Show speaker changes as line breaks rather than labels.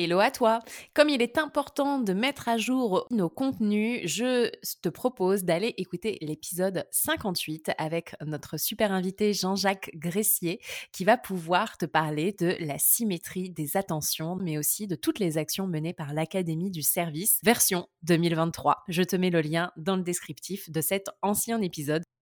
Hello à toi Comme il est important de mettre à jour nos contenus, je te propose d'aller écouter l'épisode 58 avec notre super invité Jean-Jacques Gressier qui va pouvoir te parler de la symétrie des attentions mais aussi de toutes les actions menées par l'Académie du service version 2023. Je te mets le lien dans le descriptif de cet ancien épisode